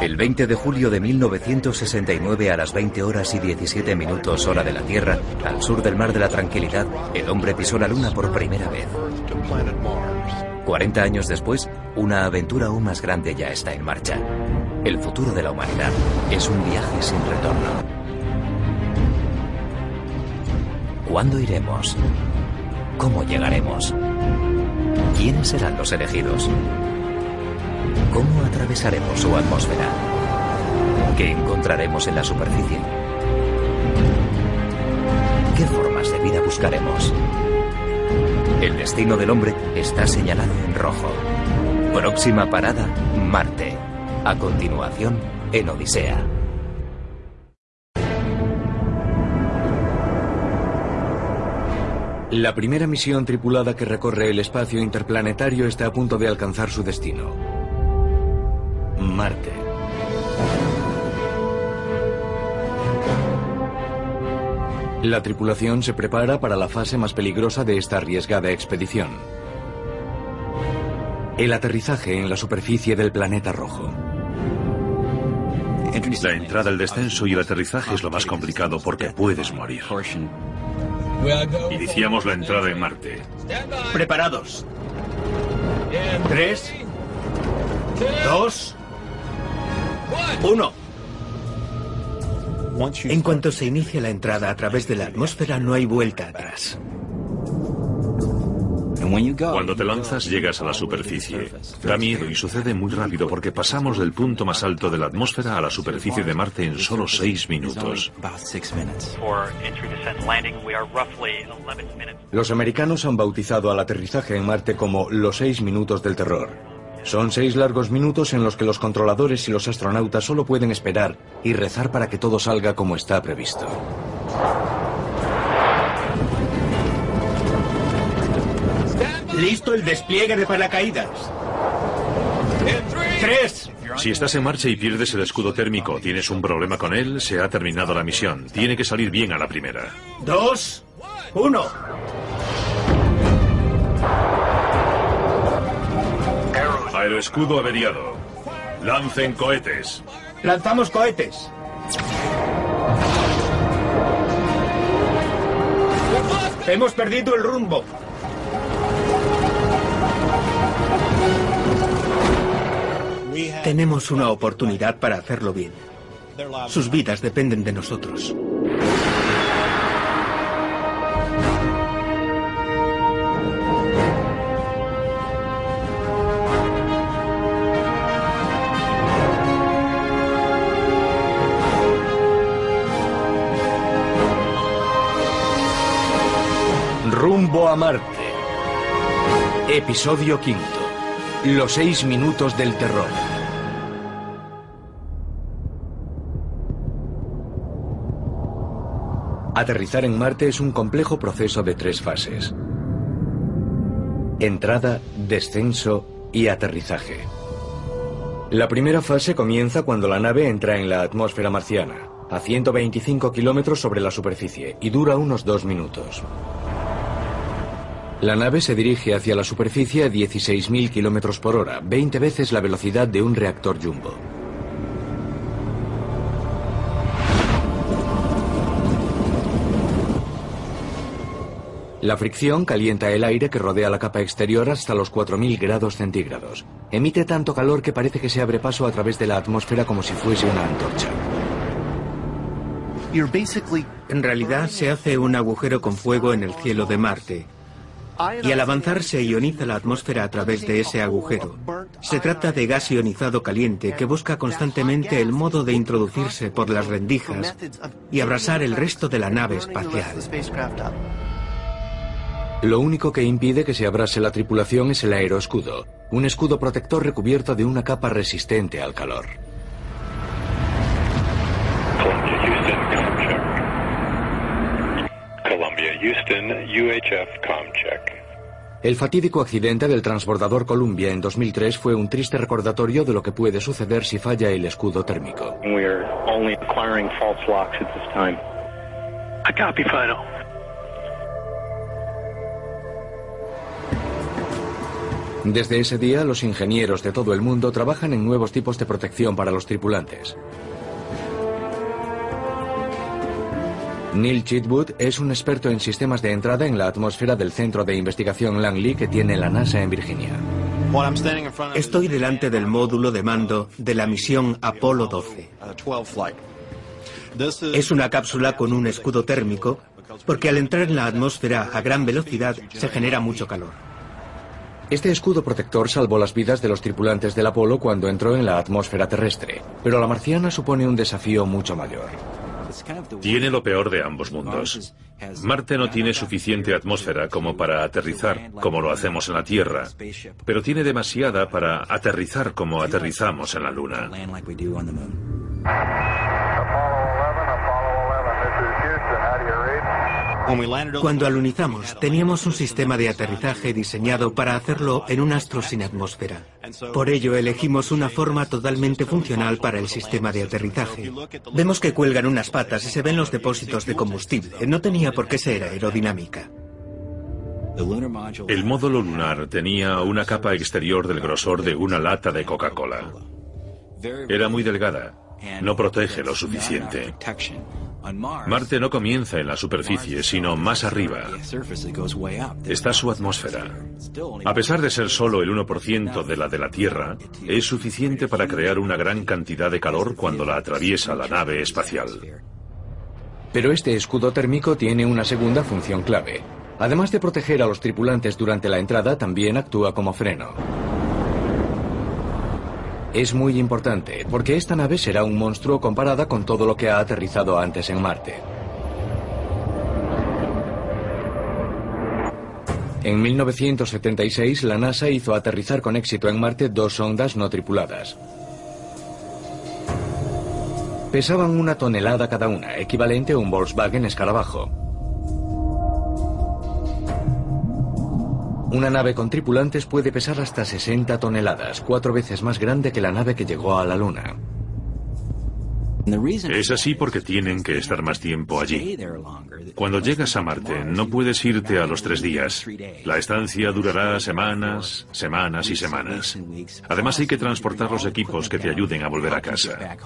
El 20 de julio de 1969 a las 20 horas y 17 minutos hora de la Tierra, al sur del Mar de la Tranquilidad, el hombre pisó la Luna por primera vez. 40 años después, una aventura aún más grande ya está en marcha. El futuro de la humanidad es un viaje sin retorno. ¿Cuándo iremos? ¿Cómo llegaremos? ¿Quiénes serán los elegidos? ¿Cómo atravesaremos su atmósfera? ¿Qué encontraremos en la superficie? ¿Qué formas de vida buscaremos? El destino del hombre está señalado en rojo. Próxima parada, Marte. A continuación, en Odisea. La primera misión tripulada que recorre el espacio interplanetario está a punto de alcanzar su destino. Marte. La tripulación se prepara para la fase más peligrosa de esta arriesgada expedición. El aterrizaje en la superficie del planeta rojo. La entrada, el descenso y el aterrizaje es lo más complicado porque puedes morir. Iniciamos la entrada en Marte. Preparados. Tres, dos, uno. En cuanto se inicia la entrada a través de la atmósfera, no hay vuelta atrás. Cuando te lanzas llegas a la superficie. Da miedo y sucede muy rápido porque pasamos del punto más alto de la atmósfera a la superficie de Marte en solo seis minutos. Los americanos han bautizado al aterrizaje en Marte como los seis minutos del terror. Son seis largos minutos en los que los controladores y los astronautas solo pueden esperar y rezar para que todo salga como está previsto. Listo el despliegue de paracaídas. Tres. Si estás en marcha y pierdes el escudo térmico, tienes un problema con él, se ha terminado la misión. Tiene que salir bien a la primera. Dos. Uno. Aeroescudo averiado. Lancen cohetes. Lanzamos cohetes. Hemos perdido el rumbo. Tenemos una oportunidad para hacerlo bien. Sus vidas dependen de nosotros. Episodio quinto. Los seis minutos del terror. Aterrizar en Marte es un complejo proceso de tres fases. Entrada, descenso y aterrizaje. La primera fase comienza cuando la nave entra en la atmósfera marciana, a 125 kilómetros sobre la superficie, y dura unos dos minutos. La nave se dirige hacia la superficie a 16.000 kilómetros por hora, 20 veces la velocidad de un reactor jumbo. La fricción calienta el aire que rodea la capa exterior hasta los 4.000 grados centígrados. Emite tanto calor que parece que se abre paso a través de la atmósfera como si fuese una antorcha. En realidad se hace un agujero con fuego en el cielo de Marte. Y al avanzar se ioniza la atmósfera a través de ese agujero. Se trata de gas ionizado caliente que busca constantemente el modo de introducirse por las rendijas y abrasar el resto de la nave espacial. Lo único que impide que se abrase la tripulación es el aeroescudo, un escudo protector recubierto de una capa resistente al calor. Columbia Houston, UHF Comcheck. El fatídico accidente del transbordador Columbia en 2003 fue un triste recordatorio de lo que puede suceder si falla el escudo térmico. We are only acquiring false locks at this time. I copy final. Desde ese día, los ingenieros de todo el mundo trabajan en nuevos tipos de protección para los tripulantes. Neil Chitwood es un experto en sistemas de entrada en la atmósfera del Centro de Investigación Langley que tiene la NASA en Virginia. Estoy delante del módulo de mando de la misión Apolo 12. Es una cápsula con un escudo térmico porque al entrar en la atmósfera a gran velocidad se genera mucho calor. Este escudo protector salvó las vidas de los tripulantes del Apolo cuando entró en la atmósfera terrestre, pero la marciana supone un desafío mucho mayor. Tiene lo peor de ambos mundos. Marte no tiene suficiente atmósfera como para aterrizar como lo hacemos en la Tierra, pero tiene demasiada para aterrizar como aterrizamos en la Luna. Cuando alunizamos, teníamos un sistema de aterrizaje diseñado para hacerlo en un astro sin atmósfera. Por ello, elegimos una forma totalmente funcional para el sistema de aterrizaje. Vemos que cuelgan unas patas y se ven los depósitos de combustible. No tenía por qué ser aerodinámica. El módulo lunar tenía una capa exterior del grosor de una lata de Coca-Cola. Era muy delgada. No protege lo suficiente. Marte no comienza en la superficie, sino más arriba. Está su atmósfera. A pesar de ser solo el 1% de la de la Tierra, es suficiente para crear una gran cantidad de calor cuando la atraviesa la nave espacial. Pero este escudo térmico tiene una segunda función clave. Además de proteger a los tripulantes durante la entrada, también actúa como freno. Es muy importante, porque esta nave será un monstruo comparada con todo lo que ha aterrizado antes en Marte. En 1976, la NASA hizo aterrizar con éxito en Marte dos sondas no tripuladas. Pesaban una tonelada cada una, equivalente a un Volkswagen escarabajo. Una nave con tripulantes puede pesar hasta 60 toneladas, cuatro veces más grande que la nave que llegó a la Luna. Es así porque tienen que estar más tiempo allí. Cuando llegas a Marte, no puedes irte a los tres días. La estancia durará semanas, semanas y semanas. Además hay que transportar los equipos que te ayuden a volver a casa.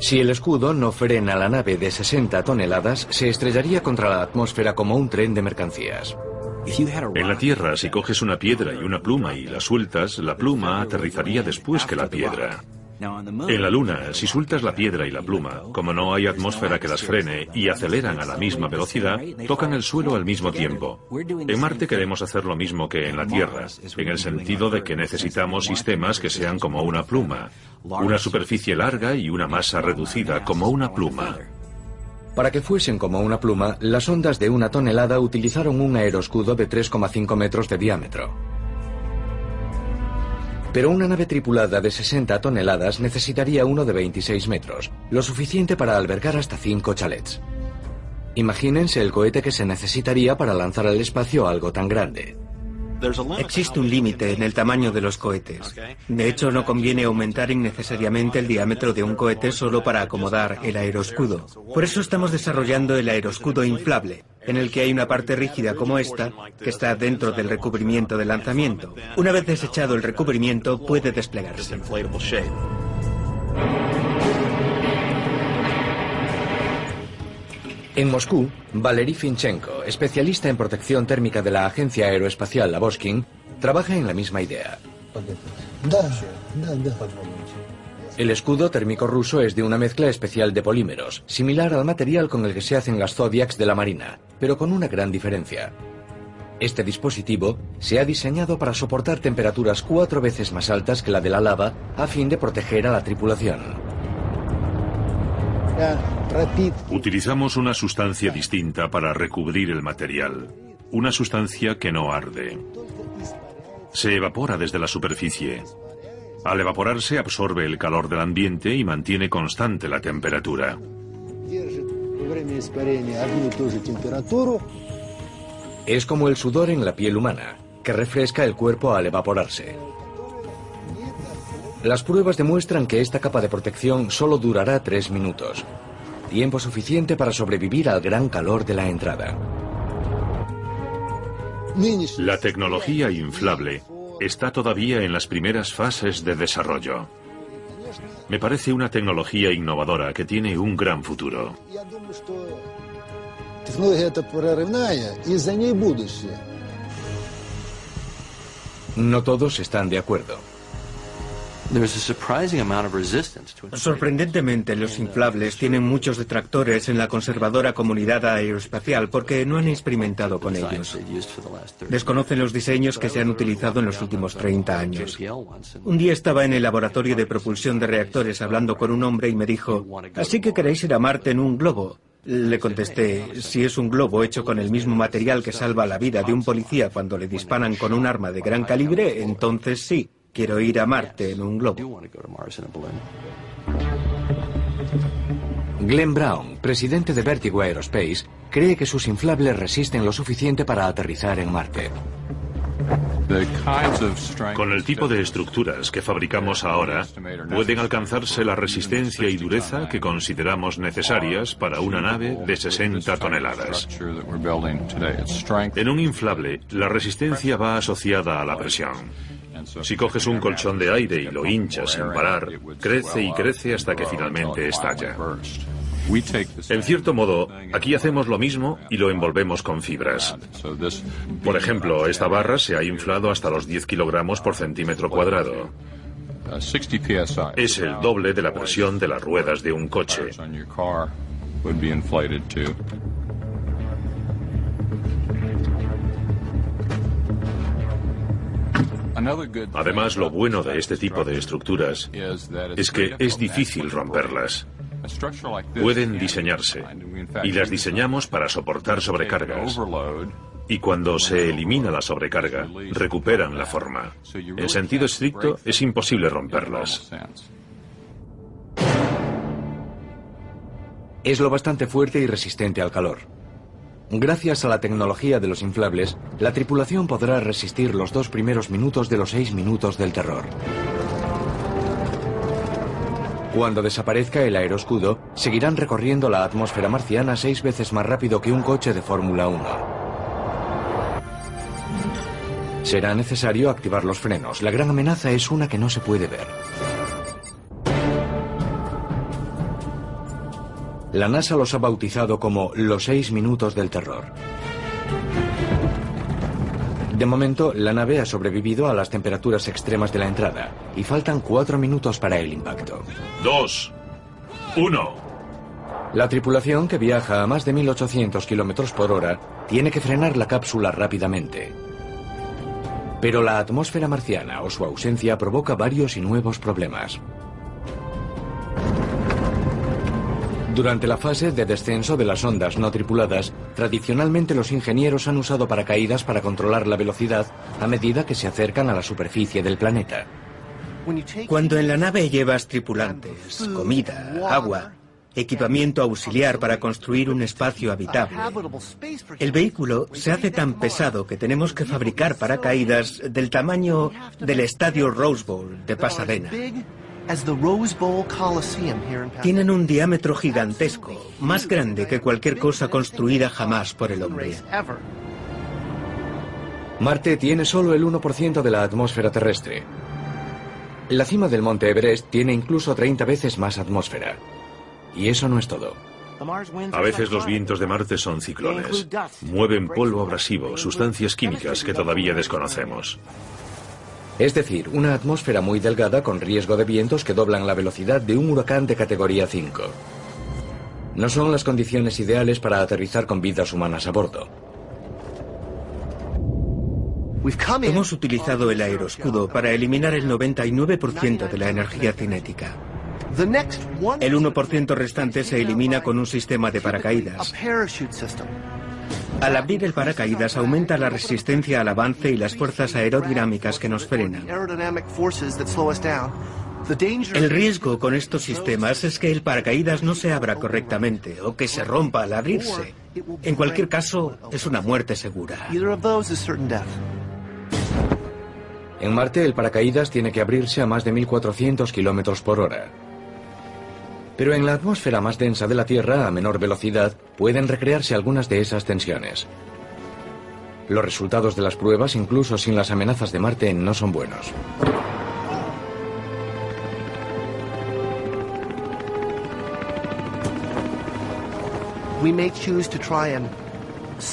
Si el escudo no frena la nave de 60 toneladas, se estrellaría contra la atmósfera como un tren de mercancías. En la Tierra, si coges una piedra y una pluma y la sueltas, la pluma aterrizaría después que la piedra. En la Luna, si sueltas la piedra y la pluma, como no hay atmósfera que las frene y aceleran a la misma velocidad, tocan el suelo al mismo tiempo. En Marte queremos hacer lo mismo que en la Tierra, en el sentido de que necesitamos sistemas que sean como una pluma, una superficie larga y una masa reducida como una pluma. Para que fuesen como una pluma, las ondas de una tonelada utilizaron un aeroscudo de 3,5 metros de diámetro. Pero una nave tripulada de 60 toneladas necesitaría uno de 26 metros, lo suficiente para albergar hasta 5 chalets. Imagínense el cohete que se necesitaría para lanzar al espacio algo tan grande. Existe un límite en el tamaño de los cohetes. De hecho, no conviene aumentar innecesariamente el diámetro de un cohete solo para acomodar el aeroscudo. Por eso estamos desarrollando el aeroscudo inflable, en el que hay una parte rígida como esta, que está dentro del recubrimiento de lanzamiento. Una vez desechado el recubrimiento, puede desplegarse. En Moscú, Valery Finchenko, especialista en protección térmica de la agencia aeroespacial Lavoskin, trabaja en la misma idea. El escudo térmico ruso es de una mezcla especial de polímeros, similar al material con el que se hacen las Zodiacs de la Marina, pero con una gran diferencia. Este dispositivo se ha diseñado para soportar temperaturas cuatro veces más altas que la de la lava a fin de proteger a la tripulación. Utilizamos una sustancia distinta para recubrir el material. Una sustancia que no arde. Se evapora desde la superficie. Al evaporarse absorbe el calor del ambiente y mantiene constante la temperatura. Es como el sudor en la piel humana, que refresca el cuerpo al evaporarse. Las pruebas demuestran que esta capa de protección solo durará tres minutos, tiempo suficiente para sobrevivir al gran calor de la entrada. La tecnología inflable está todavía en las primeras fases de desarrollo. Me parece una tecnología innovadora que tiene un gran futuro. No todos están de acuerdo. Sorprendentemente, los inflables tienen muchos detractores en la conservadora comunidad aeroespacial porque no han experimentado con ellos. Desconocen los diseños que se han utilizado en los últimos 30 años. Un día estaba en el laboratorio de propulsión de reactores hablando con un hombre y me dijo, ¿así que queréis ir a Marte en un globo? Le contesté, si es un globo hecho con el mismo material que salva la vida de un policía cuando le disparan con un arma de gran calibre, entonces sí. Quiero ir a Marte en un globo. Glenn Brown, presidente de Vertigo Aerospace, cree que sus inflables resisten lo suficiente para aterrizar en Marte. Con el tipo de estructuras que fabricamos ahora, pueden alcanzarse la resistencia y dureza que consideramos necesarias para una nave de 60 toneladas. En un inflable, la resistencia va asociada a la presión. Si coges un colchón de aire y lo hinchas sin parar, crece y crece hasta que finalmente estalla. En cierto modo, aquí hacemos lo mismo y lo envolvemos con fibras. Por ejemplo, esta barra se ha inflado hasta los 10 kilogramos por centímetro cuadrado. Es el doble de la presión de las ruedas de un coche. Además, lo bueno de este tipo de estructuras es que es difícil romperlas. Pueden diseñarse y las diseñamos para soportar sobrecargas. Y cuando se elimina la sobrecarga, recuperan la forma. En sentido estricto, es imposible romperlas. Es lo bastante fuerte y resistente al calor. Gracias a la tecnología de los inflables, la tripulación podrá resistir los dos primeros minutos de los seis minutos del terror. Cuando desaparezca el aeroscudo, seguirán recorriendo la atmósfera marciana seis veces más rápido que un coche de Fórmula 1. Será necesario activar los frenos. La gran amenaza es una que no se puede ver. La NASA los ha bautizado como los seis minutos del terror. De momento, la nave ha sobrevivido a las temperaturas extremas de la entrada y faltan cuatro minutos para el impacto. Dos. Uno. La tripulación, que viaja a más de 1800 kilómetros por hora, tiene que frenar la cápsula rápidamente. Pero la atmósfera marciana o su ausencia provoca varios y nuevos problemas. Durante la fase de descenso de las ondas no tripuladas, tradicionalmente los ingenieros han usado paracaídas para controlar la velocidad a medida que se acercan a la superficie del planeta. Cuando en la nave llevas tripulantes, comida, agua, equipamiento auxiliar para construir un espacio habitable, el vehículo se hace tan pesado que tenemos que fabricar paracaídas del tamaño del estadio Rose Bowl de Pasadena. Tienen un diámetro gigantesco, más grande que cualquier cosa construida jamás por el hombre. Marte tiene solo el 1% de la atmósfera terrestre. La cima del monte Everest tiene incluso 30 veces más atmósfera. Y eso no es todo. A veces los vientos de Marte son ciclones. Mueven polvo abrasivo, sustancias químicas que todavía desconocemos. Es decir, una atmósfera muy delgada con riesgo de vientos que doblan la velocidad de un huracán de categoría 5. No son las condiciones ideales para aterrizar con vidas humanas a bordo. Hemos utilizado el aeroscudo para eliminar el 99% de la energía cinética. El 1% restante se elimina con un sistema de paracaídas. Al abrir el paracaídas aumenta la resistencia al avance y las fuerzas aerodinámicas que nos frenan. El riesgo con estos sistemas es que el paracaídas no se abra correctamente o que se rompa al abrirse. En cualquier caso, es una muerte segura. En Marte el paracaídas tiene que abrirse a más de 1400 kilómetros por hora. Pero en la atmósfera más densa de la Tierra, a menor velocidad, pueden recrearse algunas de esas tensiones. Los resultados de las pruebas, incluso sin las amenazas de Marte, no son buenos.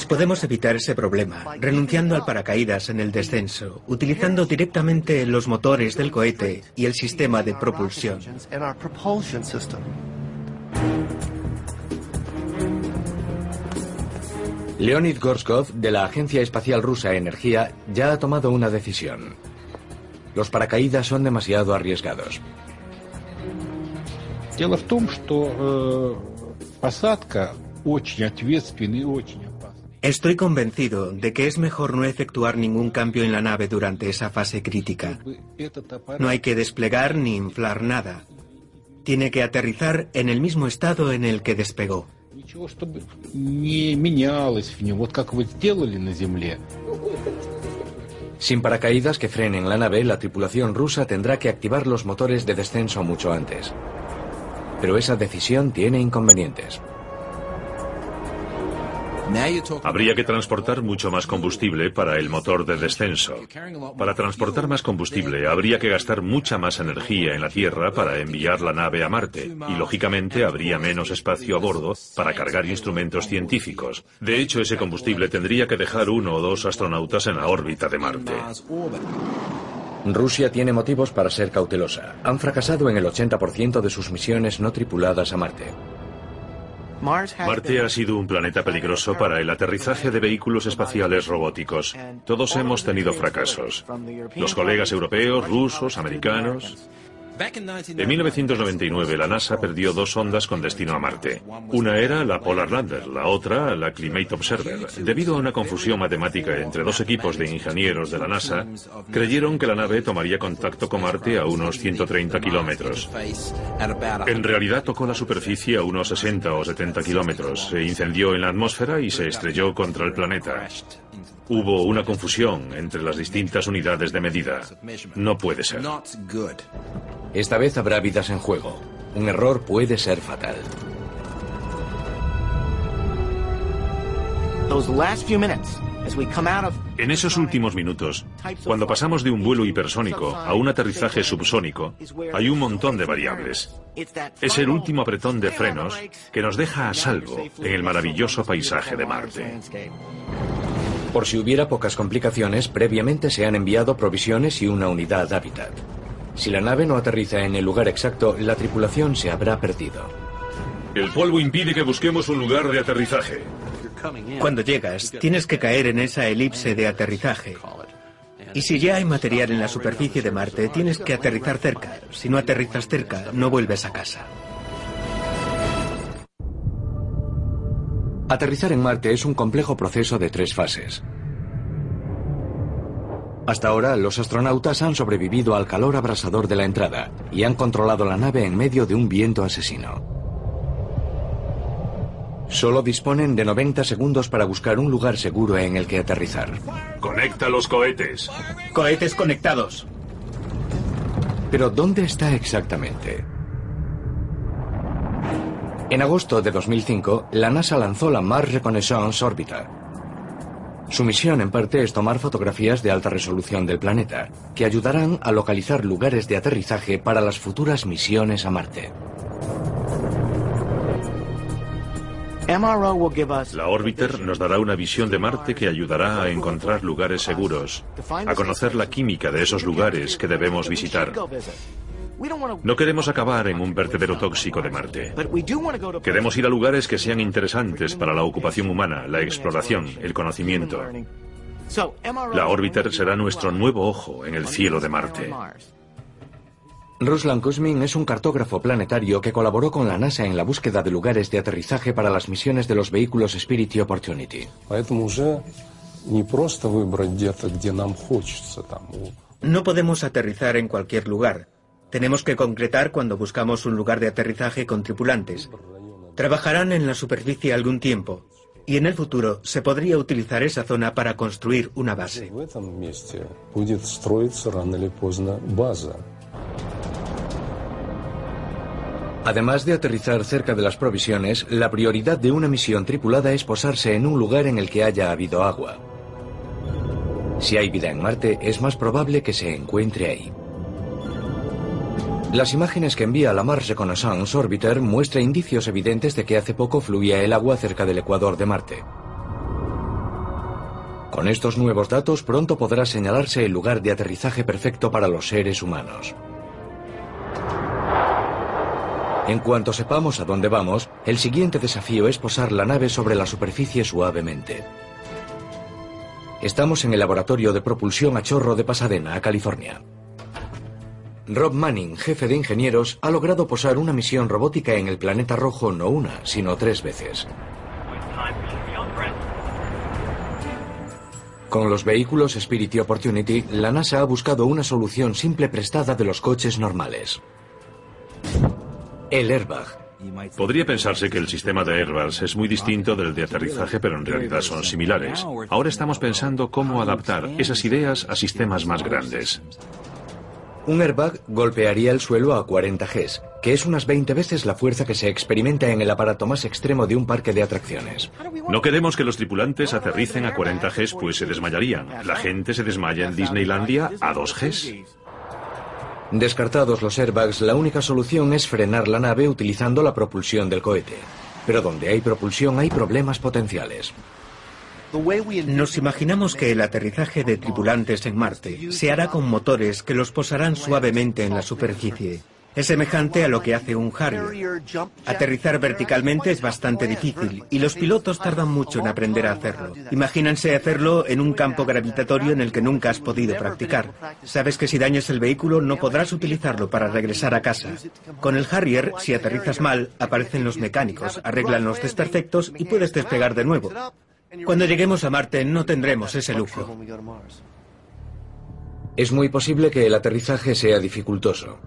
Podemos evitar ese problema renunciando al paracaídas en el descenso, utilizando directamente los motores del cohete y el sistema de propulsión. Leonid Gorskov, de la Agencia Espacial Rusa Energía, ya ha tomado una decisión. Los paracaídas son demasiado arriesgados. Дело в том, что посадка очень ответственный и очень Estoy convencido de que es mejor no efectuar ningún cambio en la nave durante esa fase crítica. No hay que desplegar ni inflar nada. Tiene que aterrizar en el mismo estado en el que despegó. Sin paracaídas que frenen la nave, la tripulación rusa tendrá que activar los motores de descenso mucho antes. Pero esa decisión tiene inconvenientes. Habría que transportar mucho más combustible para el motor de descenso. Para transportar más combustible habría que gastar mucha más energía en la Tierra para enviar la nave a Marte y lógicamente habría menos espacio a bordo para cargar instrumentos científicos. De hecho, ese combustible tendría que dejar uno o dos astronautas en la órbita de Marte. Rusia tiene motivos para ser cautelosa. Han fracasado en el 80% de sus misiones no tripuladas a Marte. Marte ha sido un planeta peligroso para el aterrizaje de vehículos espaciales robóticos. Todos hemos tenido fracasos. Los colegas europeos, rusos, americanos. En 1999 la NASA perdió dos sondas con destino a Marte. Una era la Polar Lander, la otra la Climate Observer. Debido a una confusión matemática entre dos equipos de ingenieros de la NASA, creyeron que la nave tomaría contacto con Marte a unos 130 kilómetros. En realidad tocó la superficie a unos 60 o 70 kilómetros, se incendió en la atmósfera y se estrelló contra el planeta. Hubo una confusión entre las distintas unidades de medida. No puede ser. Esta vez habrá vidas en juego. Un error puede ser fatal. En esos últimos minutos, cuando pasamos de un vuelo hipersónico a un aterrizaje subsónico, hay un montón de variables. Es el último apretón de frenos que nos deja a salvo en el maravilloso paisaje de Marte. Por si hubiera pocas complicaciones, previamente se han enviado provisiones y una unidad hábitat. Si la nave no aterriza en el lugar exacto, la tripulación se habrá perdido. El polvo impide que busquemos un lugar de aterrizaje. Cuando llegas, tienes que caer en esa elipse de aterrizaje. Y si ya hay material en la superficie de Marte, tienes que aterrizar cerca. Si no aterrizas cerca, no vuelves a casa. Aterrizar en Marte es un complejo proceso de tres fases. Hasta ahora, los astronautas han sobrevivido al calor abrasador de la entrada y han controlado la nave en medio de un viento asesino. Solo disponen de 90 segundos para buscar un lugar seguro en el que aterrizar. Conecta los cohetes. Cohetes conectados. Pero ¿dónde está exactamente? En agosto de 2005, la NASA lanzó la Mars Reconnaissance Orbiter. Su misión en parte es tomar fotografías de alta resolución del planeta, que ayudarán a localizar lugares de aterrizaje para las futuras misiones a Marte. La Orbiter nos dará una visión de Marte que ayudará a encontrar lugares seguros, a conocer la química de esos lugares que debemos visitar. No queremos acabar en un vertedero tóxico de Marte. Queremos ir a lugares que sean interesantes para la ocupación humana, la exploración, el conocimiento. La Orbiter será nuestro nuevo ojo en el cielo de Marte. Ruslan Kuzmin es un cartógrafo planetario que colaboró con la NASA en la búsqueda de lugares de aterrizaje para las misiones de los vehículos Spirit y Opportunity. No podemos aterrizar en cualquier lugar. Tenemos que concretar cuando buscamos un lugar de aterrizaje con tripulantes. Trabajarán en la superficie algún tiempo y en el futuro se podría utilizar esa zona para construir una base. Además de aterrizar cerca de las provisiones, la prioridad de una misión tripulada es posarse en un lugar en el que haya habido agua. Si hay vida en Marte, es más probable que se encuentre ahí. Las imágenes que envía la Mars Reconnaissance Orbiter muestran indicios evidentes de que hace poco fluía el agua cerca del ecuador de Marte. Con estos nuevos datos pronto podrá señalarse el lugar de aterrizaje perfecto para los seres humanos. En cuanto sepamos a dónde vamos, el siguiente desafío es posar la nave sobre la superficie suavemente. Estamos en el laboratorio de propulsión a chorro de Pasadena, California. Rob Manning, jefe de ingenieros, ha logrado posar una misión robótica en el planeta rojo no una, sino tres veces. Con los vehículos Spirit y Opportunity, la NASA ha buscado una solución simple prestada de los coches normales. El airbag. Podría pensarse que el sistema de airbags es muy distinto del de aterrizaje, pero en realidad son similares. Ahora estamos pensando cómo adaptar esas ideas a sistemas más grandes. Un airbag golpearía el suelo a 40 Gs, que es unas 20 veces la fuerza que se experimenta en el aparato más extremo de un parque de atracciones. No queremos que los tripulantes aterricen a 40 Gs, pues se desmayarían. La gente se desmaya en Disneylandia a 2 Gs. Descartados los airbags, la única solución es frenar la nave utilizando la propulsión del cohete. Pero donde hay propulsión hay problemas potenciales. Nos imaginamos que el aterrizaje de tripulantes en Marte se hará con motores que los posarán suavemente en la superficie. Es semejante a lo que hace un Harrier. Aterrizar verticalmente es bastante difícil y los pilotos tardan mucho en aprender a hacerlo. Imagínense hacerlo en un campo gravitatorio en el que nunca has podido practicar. Sabes que si dañas el vehículo no podrás utilizarlo para regresar a casa. Con el Harrier, si aterrizas mal, aparecen los mecánicos, arreglan los desperfectos y puedes despegar de nuevo. Cuando lleguemos a Marte no tendremos ese lujo. Es muy posible que el aterrizaje sea dificultoso.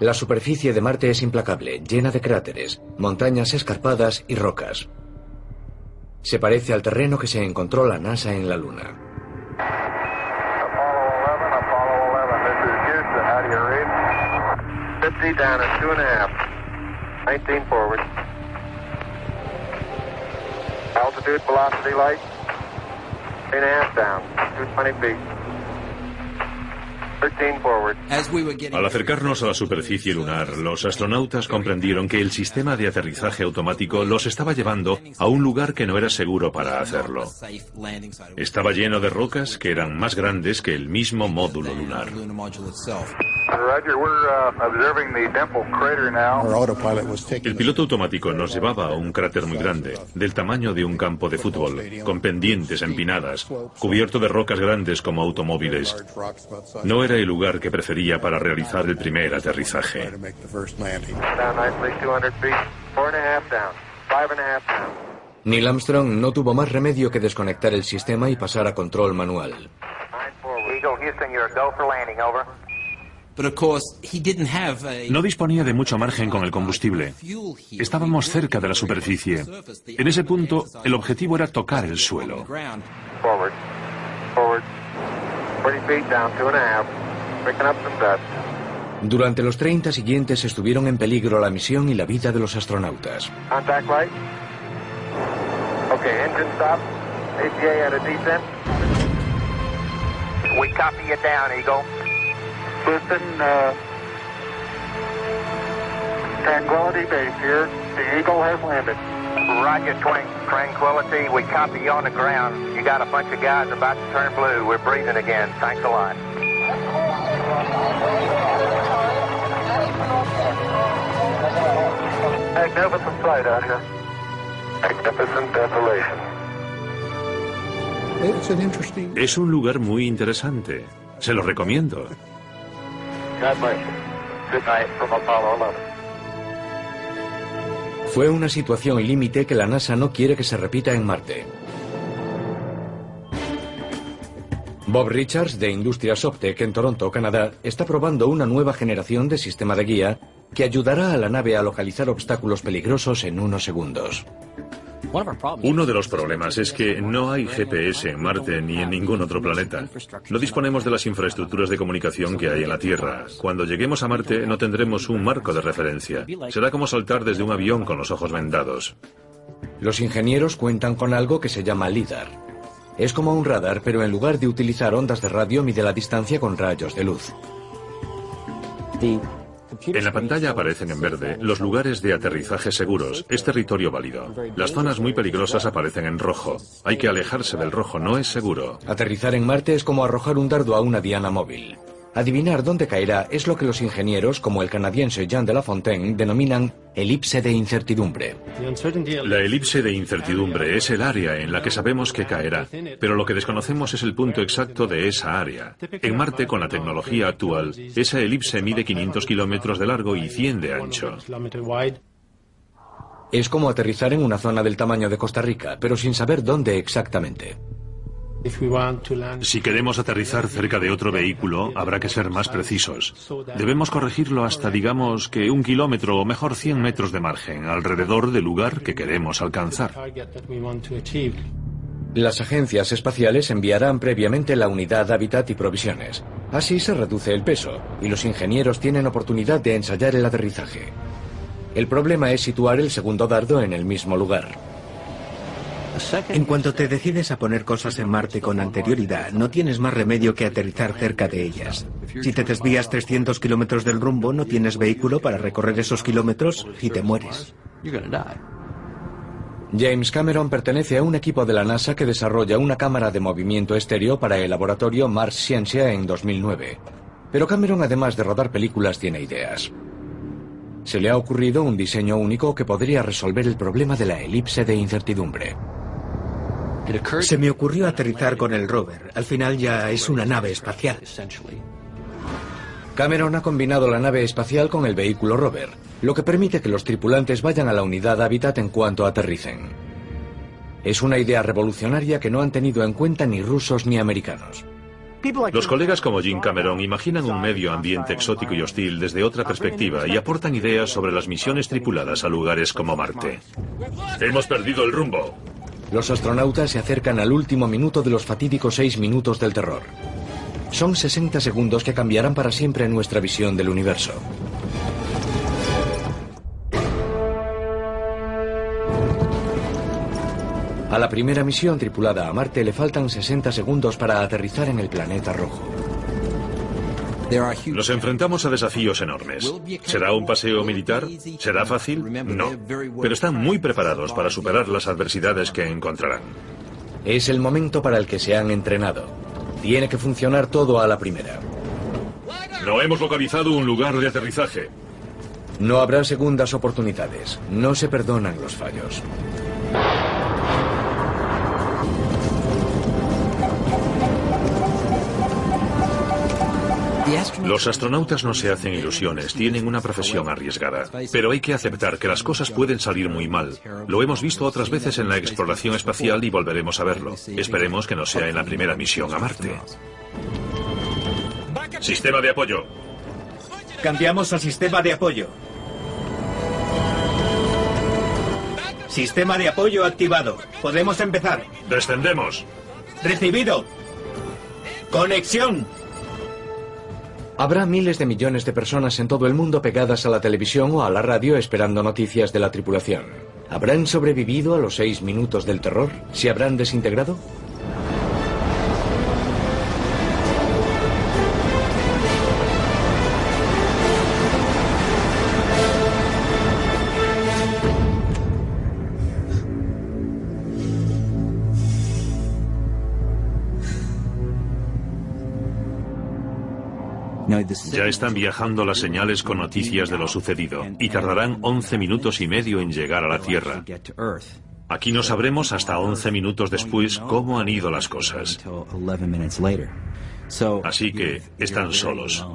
La superficie de Marte es implacable, llena de cráteres, montañas escarpadas y rocas. Se parece al terreno que se encontró la NASA en la Luna. Altitude, velocity light, three and a half down, 220 feet. Al acercarnos a la superficie lunar, los astronautas comprendieron que el sistema de aterrizaje automático los estaba llevando a un lugar que no era seguro para hacerlo. Estaba lleno de rocas que eran más grandes que el mismo módulo lunar. El piloto automático nos llevaba a un cráter muy grande, del tamaño de un campo de fútbol, con pendientes empinadas, cubierto de rocas grandes como automóviles. No era el lugar que prefería para realizar el primer aterrizaje. Neil Armstrong no tuvo más remedio que desconectar el sistema y pasar a control manual. No disponía de mucho margen con el combustible. Estábamos cerca de la superficie. En ese punto, el objetivo era tocar el suelo. Durante los 30 siguientes estuvieron en peligro la misión y la vida de los astronautas. Okay, engine stop. APA at a descent. We copy you down, Eagle. Listen, Tranquility Base here. The Eagle has landed. Roger, Twin. Tranquility, we copy you on the ground. You got a bunch of guys about to turn blue. We're breathing again. Thanks a lot. Magnificent sight out here. Magnificent desolation. Es un lugar muy interesante. Se lo recomiendo. God bless you. Good night from Apollo 11. Fue una situación límite que la NASA no quiere que se repita en Marte. Bob Richards, de Industrias Optec en Toronto, Canadá, está probando una nueva generación de sistema de guía que ayudará a la nave a localizar obstáculos peligrosos en unos segundos. Uno de los problemas es que no hay GPS en Marte ni en ningún otro planeta. No disponemos de las infraestructuras de comunicación que hay en la Tierra. Cuando lleguemos a Marte no tendremos un marco de referencia. Será como saltar desde un avión con los ojos vendados. Los ingenieros cuentan con algo que se llama LIDAR. Es como un radar, pero en lugar de utilizar ondas de radio mide la distancia con rayos de luz. En la pantalla aparecen en verde los lugares de aterrizaje seguros, es territorio válido. Las zonas muy peligrosas aparecen en rojo. Hay que alejarse del rojo, no es seguro. Aterrizar en Marte es como arrojar un dardo a una diana móvil. Adivinar dónde caerá es lo que los ingenieros, como el canadiense Jean de La Fontaine, denominan elipse de incertidumbre. La elipse de incertidumbre es el área en la que sabemos que caerá, pero lo que desconocemos es el punto exacto de esa área. En Marte, con la tecnología actual, esa elipse mide 500 kilómetros de largo y 100 de ancho. Es como aterrizar en una zona del tamaño de Costa Rica, pero sin saber dónde exactamente. Si queremos aterrizar cerca de otro vehículo, habrá que ser más precisos. Debemos corregirlo hasta, digamos, que un kilómetro o mejor 100 metros de margen, alrededor del lugar que queremos alcanzar. Las agencias espaciales enviarán previamente la unidad hábitat y provisiones. Así se reduce el peso y los ingenieros tienen oportunidad de ensayar el aterrizaje. El problema es situar el segundo dardo en el mismo lugar. En cuanto te decides a poner cosas en Marte con anterioridad, no tienes más remedio que aterrizar cerca de ellas. Si te desvías 300 kilómetros del rumbo, no tienes vehículo para recorrer esos kilómetros y te mueres. James Cameron pertenece a un equipo de la NASA que desarrolla una cámara de movimiento estéreo para el laboratorio Mars Scientia en 2009. Pero Cameron, además de rodar películas, tiene ideas. Se le ha ocurrido un diseño único que podría resolver el problema de la elipse de incertidumbre. Se me ocurrió aterrizar con el rover. Al final ya es una nave espacial. Cameron ha combinado la nave espacial con el vehículo rover, lo que permite que los tripulantes vayan a la unidad hábitat en cuanto aterricen. Es una idea revolucionaria que no han tenido en cuenta ni rusos ni americanos. Los colegas como Jim Cameron imaginan un medio ambiente exótico y hostil desde otra perspectiva y aportan ideas sobre las misiones tripuladas a lugares como Marte. Hemos perdido el rumbo. Los astronautas se acercan al último minuto de los fatídicos seis minutos del terror. Son 60 segundos que cambiarán para siempre nuestra visión del universo. A la primera misión tripulada a Marte le faltan 60 segundos para aterrizar en el planeta rojo. Nos enfrentamos a desafíos enormes. ¿Será un paseo militar? ¿Será fácil? No. Pero están muy preparados para superar las adversidades que encontrarán. Es el momento para el que se han entrenado. Tiene que funcionar todo a la primera. No hemos localizado un lugar de aterrizaje. No habrá segundas oportunidades. No se perdonan los fallos. Los astronautas no se hacen ilusiones, tienen una profesión arriesgada. Pero hay que aceptar que las cosas pueden salir muy mal. Lo hemos visto otras veces en la exploración espacial y volveremos a verlo. Esperemos que no sea en la primera misión a Marte. Sistema de apoyo. Cambiamos al sistema de apoyo. Sistema de apoyo activado. Podemos empezar. Descendemos. Recibido. Conexión. Habrá miles de millones de personas en todo el mundo pegadas a la televisión o a la radio esperando noticias de la tripulación. ¿Habrán sobrevivido a los seis minutos del terror? ¿Se habrán desintegrado? Ya están viajando las señales con noticias de lo sucedido y tardarán 11 minutos y medio en llegar a la Tierra. Aquí no sabremos hasta 11 minutos después cómo han ido las cosas. Así que están solos.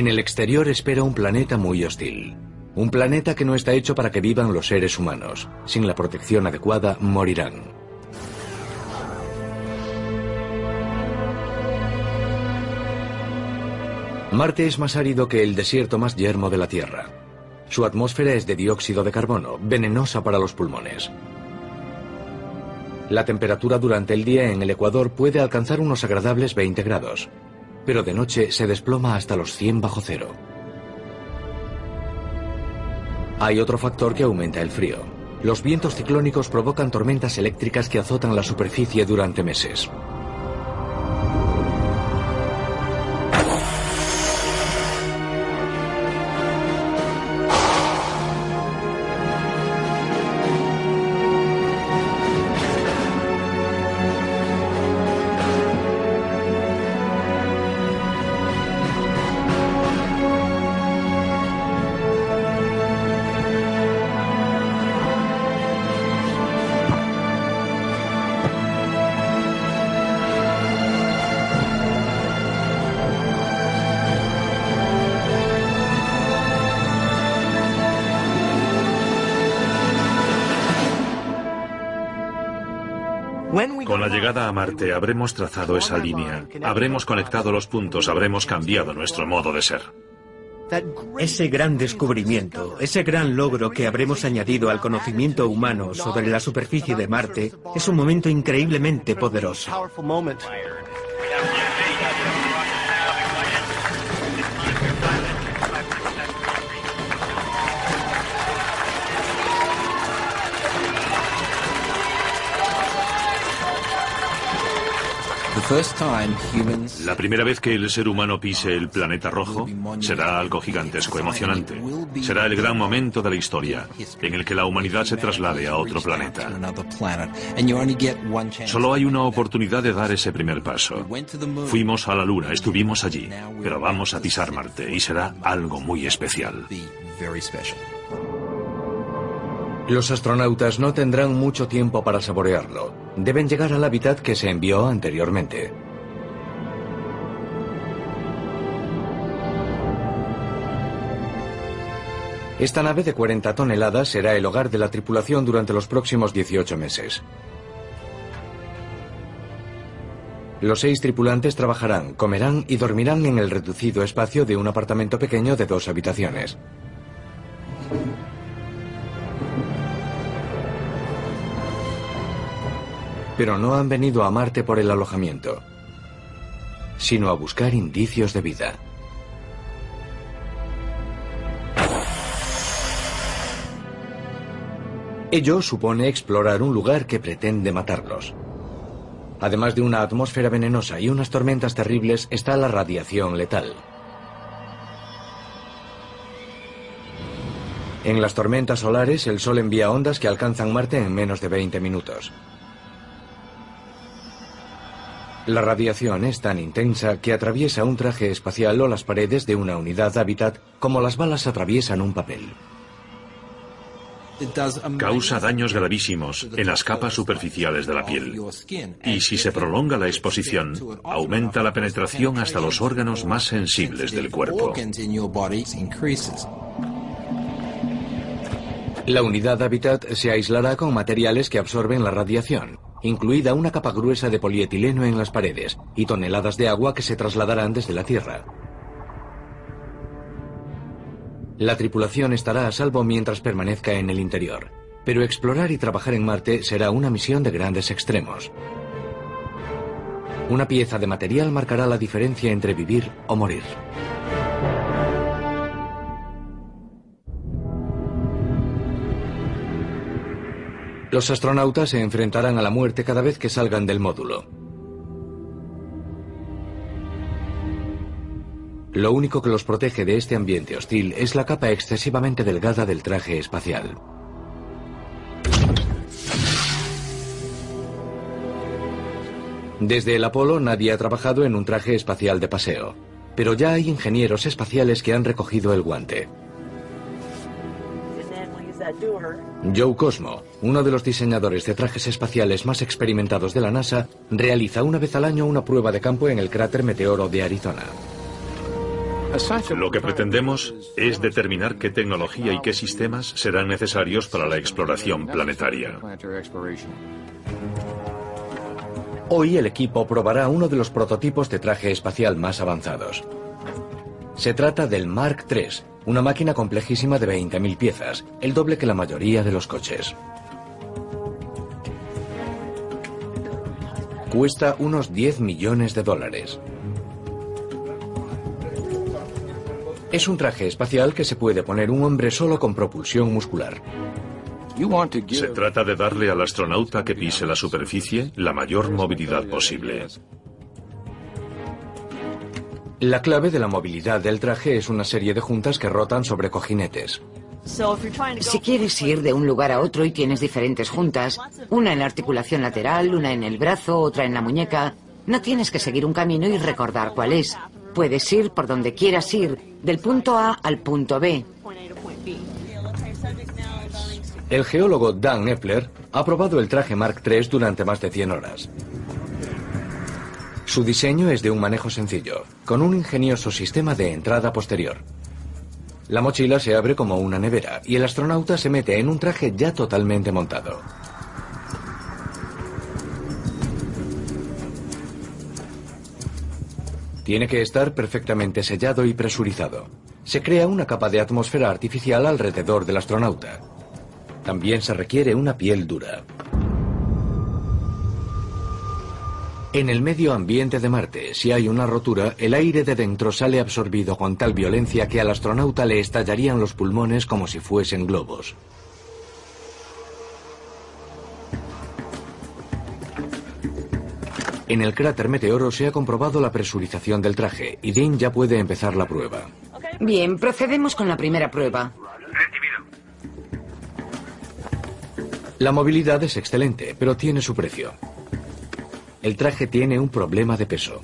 En el exterior espera un planeta muy hostil. Un planeta que no está hecho para que vivan los seres humanos. Sin la protección adecuada, morirán. Marte es más árido que el desierto más yermo de la Tierra. Su atmósfera es de dióxido de carbono, venenosa para los pulmones. La temperatura durante el día en el Ecuador puede alcanzar unos agradables 20 grados. Pero de noche se desploma hasta los 100 bajo cero. Hay otro factor que aumenta el frío. Los vientos ciclónicos provocan tormentas eléctricas que azotan la superficie durante meses. Llegada a Marte habremos trazado esa línea, habremos conectado los puntos, habremos cambiado nuestro modo de ser. Ese gran descubrimiento, ese gran logro que habremos añadido al conocimiento humano sobre la superficie de Marte es un momento increíblemente poderoso. La primera vez que el ser humano pise el planeta rojo será algo gigantesco, emocionante. Será el gran momento de la historia en el que la humanidad se traslade a otro planeta. Solo hay una oportunidad de dar ese primer paso. Fuimos a la Luna, estuvimos allí, pero vamos a pisar Marte y será algo muy especial. Los astronautas no tendrán mucho tiempo para saborearlo. Deben llegar al hábitat que se envió anteriormente. Esta nave de 40 toneladas será el hogar de la tripulación durante los próximos 18 meses. Los seis tripulantes trabajarán, comerán y dormirán en el reducido espacio de un apartamento pequeño de dos habitaciones. Pero no han venido a Marte por el alojamiento, sino a buscar indicios de vida. Ello supone explorar un lugar que pretende matarlos. Además de una atmósfera venenosa y unas tormentas terribles, está la radiación letal. En las tormentas solares, el Sol envía ondas que alcanzan Marte en menos de 20 minutos. La radiación es tan intensa que atraviesa un traje espacial o las paredes de una unidad hábitat como las balas atraviesan un papel. Causa daños gravísimos en las capas superficiales de la piel. Y si se prolonga la exposición, aumenta la penetración hasta los órganos más sensibles del cuerpo. La unidad hábitat se aislará con materiales que absorben la radiación, incluida una capa gruesa de polietileno en las paredes y toneladas de agua que se trasladarán desde la Tierra. La tripulación estará a salvo mientras permanezca en el interior, pero explorar y trabajar en Marte será una misión de grandes extremos. Una pieza de material marcará la diferencia entre vivir o morir. Los astronautas se enfrentarán a la muerte cada vez que salgan del módulo. Lo único que los protege de este ambiente hostil es la capa excesivamente delgada del traje espacial. Desde el Apolo nadie ha trabajado en un traje espacial de paseo, pero ya hay ingenieros espaciales que han recogido el guante. Joe Cosmo, uno de los diseñadores de trajes espaciales más experimentados de la NASA, realiza una vez al año una prueba de campo en el cráter Meteoro de Arizona. Lo que pretendemos es determinar qué tecnología y qué sistemas serán necesarios para la exploración planetaria. Hoy el equipo probará uno de los prototipos de traje espacial más avanzados. Se trata del Mark III, una máquina complejísima de 20.000 piezas, el doble que la mayoría de los coches. Cuesta unos 10 millones de dólares. Es un traje espacial que se puede poner un hombre solo con propulsión muscular. Se trata de darle al astronauta que pise la superficie la mayor movilidad posible. La clave de la movilidad del traje es una serie de juntas que rotan sobre cojinetes. Si quieres ir de un lugar a otro y tienes diferentes juntas, una en la articulación lateral, una en el brazo, otra en la muñeca, no tienes que seguir un camino y recordar cuál es. Puedes ir por donde quieras ir, del punto A al punto B. El geólogo Dan Epler ha probado el traje Mark III durante más de 100 horas. Su diseño es de un manejo sencillo, con un ingenioso sistema de entrada posterior. La mochila se abre como una nevera y el astronauta se mete en un traje ya totalmente montado. Tiene que estar perfectamente sellado y presurizado. Se crea una capa de atmósfera artificial alrededor del astronauta. También se requiere una piel dura. En el medio ambiente de Marte, si hay una rotura, el aire de dentro sale absorbido con tal violencia que al astronauta le estallarían los pulmones como si fuesen globos. En el cráter Meteoro se ha comprobado la presurización del traje y Dean ya puede empezar la prueba. Bien, procedemos con la primera prueba. La movilidad es excelente, pero tiene su precio. El traje tiene un problema de peso.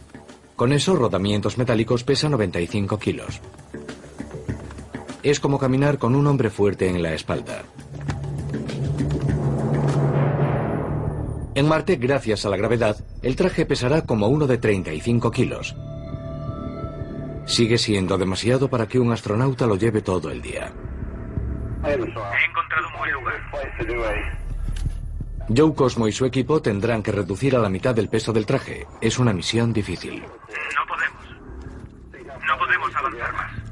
Con esos rodamientos metálicos pesa 95 kilos. Es como caminar con un hombre fuerte en la espalda. En Marte, gracias a la gravedad, el traje pesará como uno de 35 kilos. Sigue siendo demasiado para que un astronauta lo lleve todo el día. He encontrado un buen lugar. Joe Cosmo y su equipo tendrán que reducir a la mitad el peso del traje. Es una misión difícil. No podemos. No podemos avanzar más.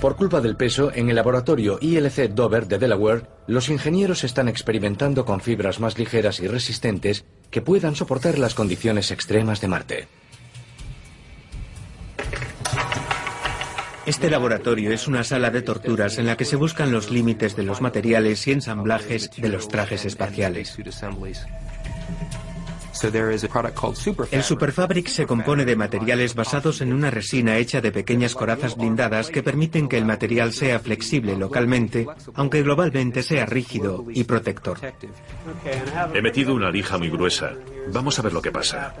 Por culpa del peso, en el laboratorio ILC Dover de Delaware, los ingenieros están experimentando con fibras más ligeras y resistentes que puedan soportar las condiciones extremas de Marte. Este laboratorio es una sala de torturas en la que se buscan los límites de los materiales y ensamblajes de los trajes espaciales. El Superfabric se compone de materiales basados en una resina hecha de pequeñas corazas blindadas que permiten que el material sea flexible localmente, aunque globalmente sea rígido y protector. He metido una lija muy gruesa. Vamos a ver lo que pasa.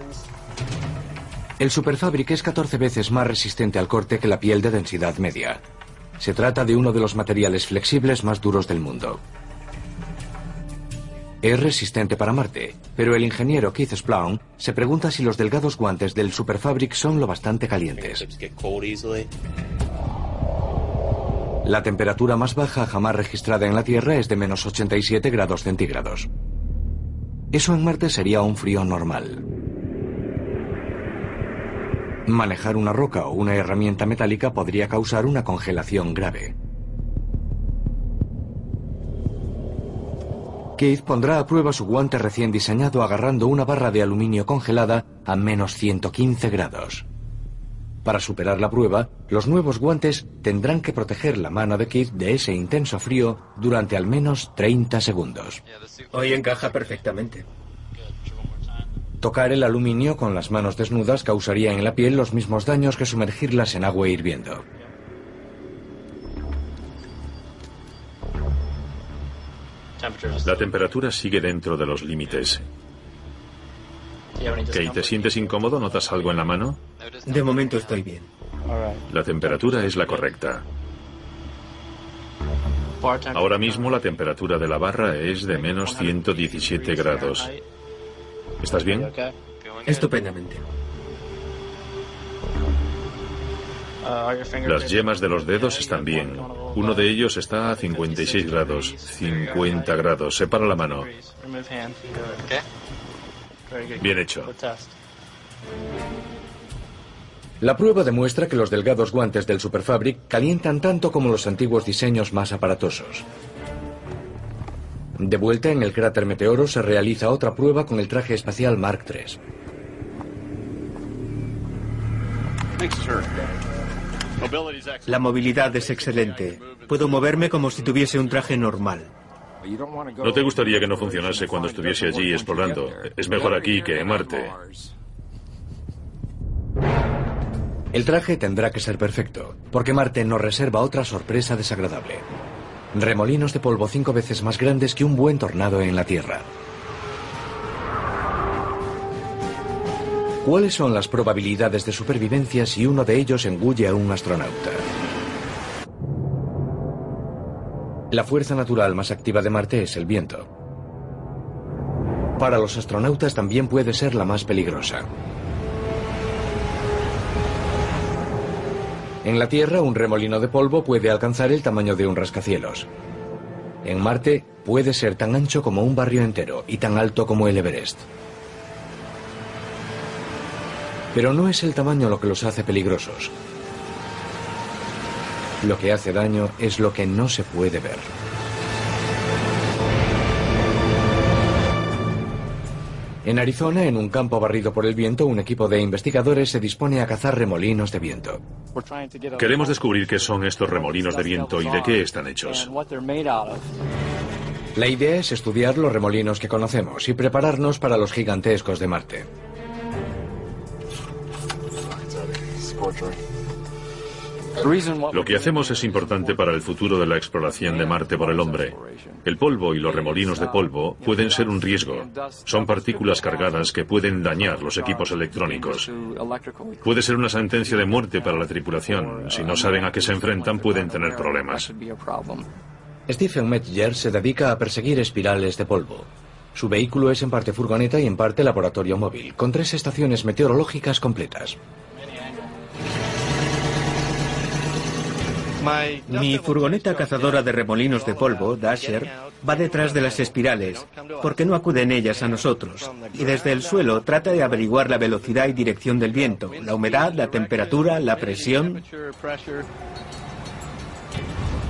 El Superfabric es 14 veces más resistente al corte que la piel de densidad media. Se trata de uno de los materiales flexibles más duros del mundo. Es resistente para Marte, pero el ingeniero Keith Splawn se pregunta si los delgados guantes del Superfabric son lo bastante calientes. La temperatura más baja jamás registrada en la Tierra es de menos 87 grados centígrados. Eso en Marte sería un frío normal. Manejar una roca o una herramienta metálica podría causar una congelación grave. Keith pondrá a prueba su guante recién diseñado agarrando una barra de aluminio congelada a menos 115 grados. Para superar la prueba, los nuevos guantes tendrán que proteger la mano de Keith de ese intenso frío durante al menos 30 segundos. Hoy encaja perfectamente. Tocar el aluminio con las manos desnudas causaría en la piel los mismos daños que sumergirlas en agua hirviendo. La temperatura sigue dentro de los límites. Kate, ¿te sientes incómodo? ¿Notas algo en la mano? De momento estoy bien. La temperatura es la correcta. Ahora mismo la temperatura de la barra es de menos 117 grados. ¿Estás bien? Estupendamente. Las yemas de los dedos están bien. Uno de ellos está a 56 grados. 50 grados. Separa la mano. Bien hecho. La prueba demuestra que los delgados guantes del Superfabric calientan tanto como los antiguos diseños más aparatosos. De vuelta en el cráter Meteoro se realiza otra prueba con el traje espacial Mark III. La movilidad es excelente. Puedo moverme como si tuviese un traje normal. ¿No te gustaría que no funcionase cuando estuviese allí explorando? Es mejor aquí que en Marte. El traje tendrá que ser perfecto, porque Marte nos reserva otra sorpresa desagradable. Remolinos de polvo cinco veces más grandes que un buen tornado en la Tierra. ¿Cuáles son las probabilidades de supervivencia si uno de ellos engulle a un astronauta? La fuerza natural más activa de Marte es el viento. Para los astronautas también puede ser la más peligrosa. En la Tierra, un remolino de polvo puede alcanzar el tamaño de un rascacielos. En Marte, puede ser tan ancho como un barrio entero y tan alto como el Everest. Pero no es el tamaño lo que los hace peligrosos. Lo que hace daño es lo que no se puede ver. En Arizona, en un campo barrido por el viento, un equipo de investigadores se dispone a cazar remolinos de viento. Queremos descubrir qué son estos remolinos de viento y de qué están hechos. La idea es estudiar los remolinos que conocemos y prepararnos para los gigantescos de Marte. Lo que hacemos es importante para el futuro de la exploración de Marte por el hombre. El polvo y los remolinos de polvo pueden ser un riesgo. Son partículas cargadas que pueden dañar los equipos electrónicos. Puede ser una sentencia de muerte para la tripulación. Si no saben a qué se enfrentan, pueden tener problemas. Stephen Metger se dedica a perseguir espirales de polvo. Su vehículo es en parte furgoneta y en parte laboratorio móvil, con tres estaciones meteorológicas completas. Mi furgoneta cazadora de remolinos de polvo, Dasher, va detrás de las espirales, porque no acuden ellas a nosotros, y desde el suelo trata de averiguar la velocidad y dirección del viento, la humedad, la temperatura, la presión.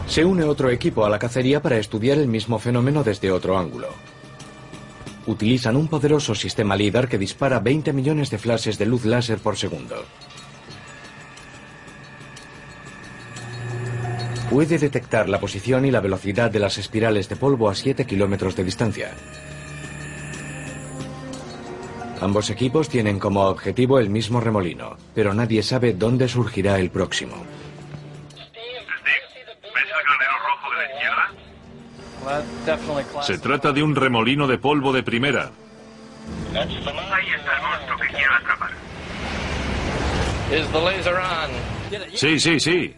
Se une otro equipo a la cacería para estudiar el mismo fenómeno desde otro ángulo. Utilizan un poderoso sistema LIDAR que dispara 20 millones de flashes de luz láser por segundo. Puede detectar la posición y la velocidad de las espirales de polvo a 7 kilómetros de distancia. Ambos equipos tienen como objetivo el mismo remolino, pero nadie sabe dónde surgirá el próximo. ¿ves el granero rojo de la izquierda? Se trata de un remolino de polvo de primera. Ahí está el monstruo que quiero atrapar. Sí, sí, sí.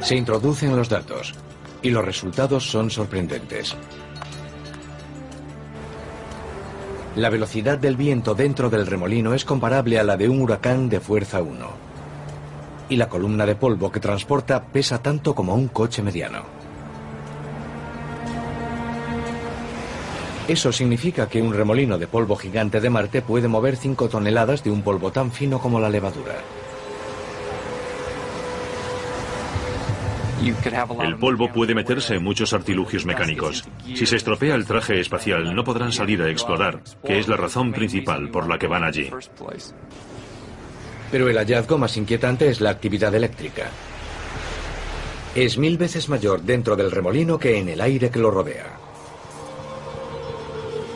Se introducen los datos y los resultados son sorprendentes. La velocidad del viento dentro del remolino es comparable a la de un huracán de fuerza 1. Y la columna de polvo que transporta pesa tanto como un coche mediano. Eso significa que un remolino de polvo gigante de Marte puede mover 5 toneladas de un polvo tan fino como la levadura. El polvo puede meterse en muchos artilugios mecánicos. Si se estropea el traje espacial, no podrán salir a explorar, que es la razón principal por la que van allí. Pero el hallazgo más inquietante es la actividad eléctrica. Es mil veces mayor dentro del remolino que en el aire que lo rodea.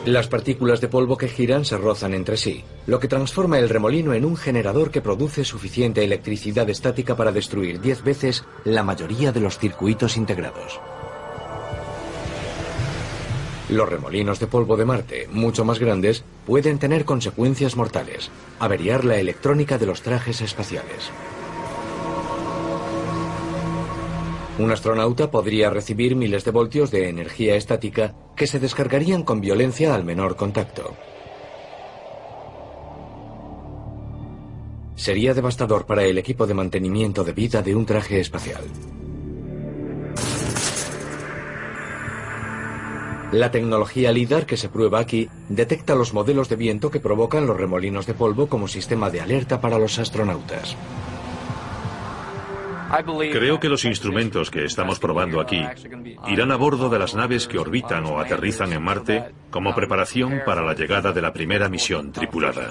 Las partículas de polvo que giran se rozan entre sí, lo que transforma el remolino en un generador que produce suficiente electricidad estática para destruir 10 veces la mayoría de los circuitos integrados. Los remolinos de polvo de Marte, mucho más grandes, pueden tener consecuencias mortales, averiar la electrónica de los trajes espaciales. Un astronauta podría recibir miles de voltios de energía estática que se descargarían con violencia al menor contacto. Sería devastador para el equipo de mantenimiento de vida de un traje espacial. La tecnología LIDAR que se prueba aquí detecta los modelos de viento que provocan los remolinos de polvo como sistema de alerta para los astronautas. Creo que los instrumentos que estamos probando aquí irán a bordo de las naves que orbitan o aterrizan en Marte como preparación para la llegada de la primera misión tripulada.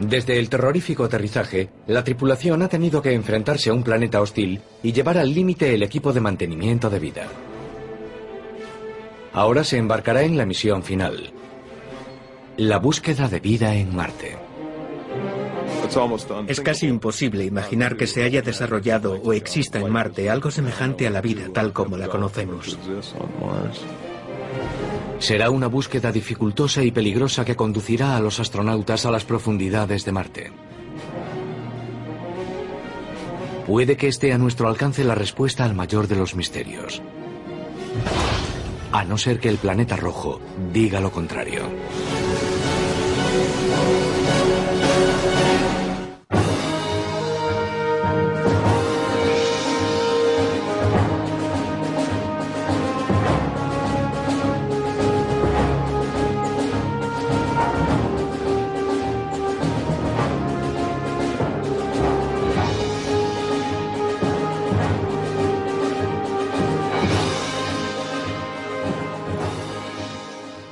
Desde el terrorífico aterrizaje, la tripulación ha tenido que enfrentarse a un planeta hostil y llevar al límite el equipo de mantenimiento de vida. Ahora se embarcará en la misión final, la búsqueda de vida en Marte. Es casi imposible imaginar que se haya desarrollado o exista en Marte algo semejante a la vida tal como la conocemos. Será una búsqueda dificultosa y peligrosa que conducirá a los astronautas a las profundidades de Marte. Puede que esté a nuestro alcance la respuesta al mayor de los misterios. A no ser que el planeta rojo diga lo contrario. Thank you.